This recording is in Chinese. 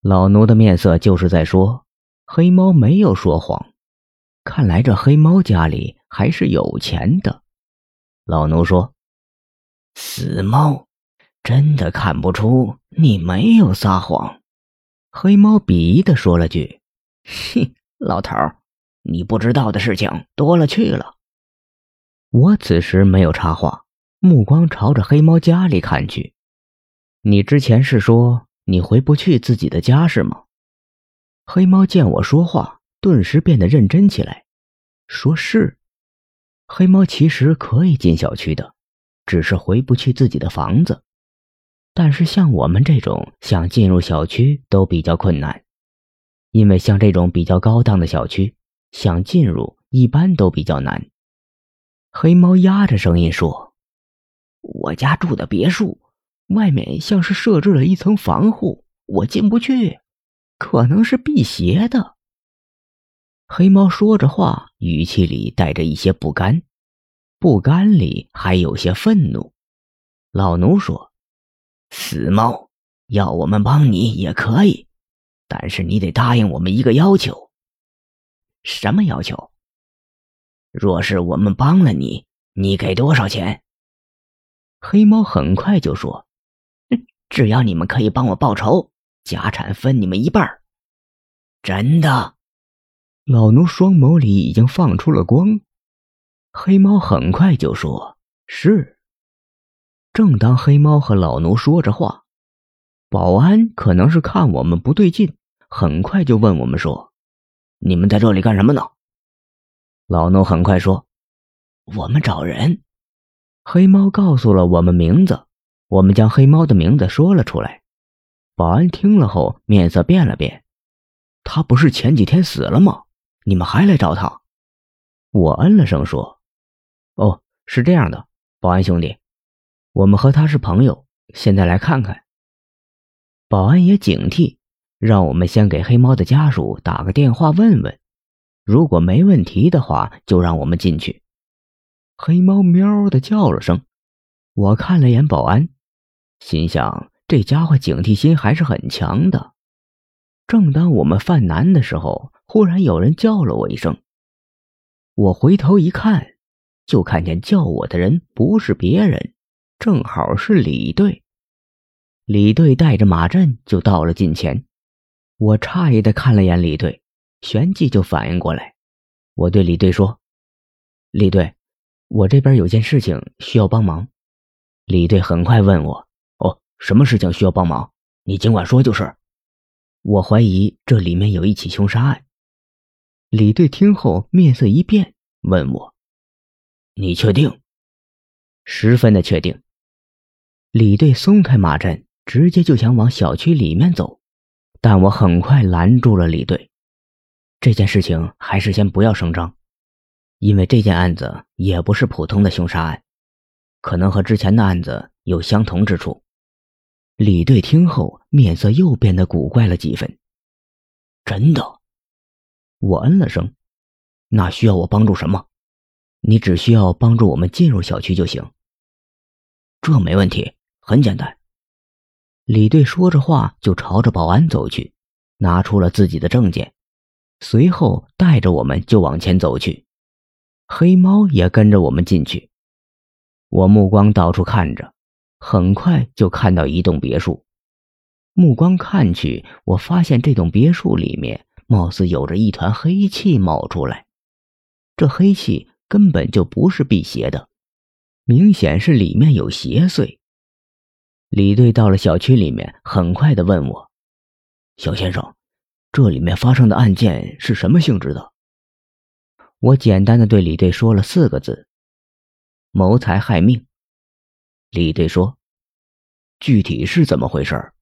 老奴的面色就是在说，黑猫没有说谎。看来这黑猫家里还是有钱的。老奴说：“死猫，真的看不出你没有撒谎。”黑猫鄙夷的说了句：“哼，老头儿，你不知道的事情多了去了。”我此时没有插话，目光朝着黑猫家里看去。你之前是说你回不去自己的家是吗？黑猫见我说话，顿时变得认真起来，说是。黑猫其实可以进小区的，只是回不去自己的房子。但是像我们这种想进入小区都比较困难，因为像这种比较高档的小区，想进入一般都比较难。黑猫压着声音说：“我家住的别墅，外面像是设置了一层防护，我进不去，可能是辟邪的。”黑猫说着话，语气里带着一些不甘，不甘里还有些愤怒。老奴说：“死猫，要我们帮你也可以，但是你得答应我们一个要求。”“什么要求？”若是我们帮了你，你给多少钱？黑猫很快就说：“只要你们可以帮我报仇，家产分你们一半。”真的？老奴双眸里已经放出了光。黑猫很快就说：“是。”正当黑猫和老奴说着话，保安可能是看我们不对劲，很快就问我们说：“你们在这里干什么呢？”老奴很快说：“我们找人。”黑猫告诉了我们名字，我们将黑猫的名字说了出来。保安听了后面色变了变：“他不是前几天死了吗？你们还来找他？”我嗯了声说：“哦，是这样的，保安兄弟，我们和他是朋友，现在来看看。”保安也警惕，让我们先给黑猫的家属打个电话问问。如果没问题的话，就让我们进去。黑猫喵的叫了声，我看了眼保安，心想这家伙警惕心还是很强的。正当我们犯难的时候，忽然有人叫了我一声。我回头一看，就看见叫我的人不是别人，正好是李队。李队带着马震就到了近前，我诧异的看了眼李队。旋即就反应过来，我对李队说：“李队，我这边有件事情需要帮忙。”李队很快问我：“，什么事情需要帮忙？你尽管说就是。”我怀疑这里面有一起凶杀案。李队听后面色一变，问我：“你确定？”“十分的确定。”李队松开马阵，直接就想往小区里面走，但我很快拦住了李队。这件事情还是先不要声张，因为这件案子也不是普通的凶杀案，可能和之前的案子有相同之处。李队听后面色又变得古怪了几分。真的？我嗯了声。那需要我帮助什么？你只需要帮助我们进入小区就行。这没问题，很简单。李队说着话就朝着保安走去，拿出了自己的证件。随后带着我们就往前走去，黑猫也跟着我们进去。我目光到处看着，很快就看到一栋别墅。目光看去，我发现这栋别墅里面貌似有着一团黑气冒出来。这黑气根本就不是辟邪的，明显是里面有邪祟。李队到了小区里面，很快的问我：“小先生。”这里面发生的案件是什么性质的？我简单的对李队说了四个字：谋财害命。李队说：“具体是怎么回事？”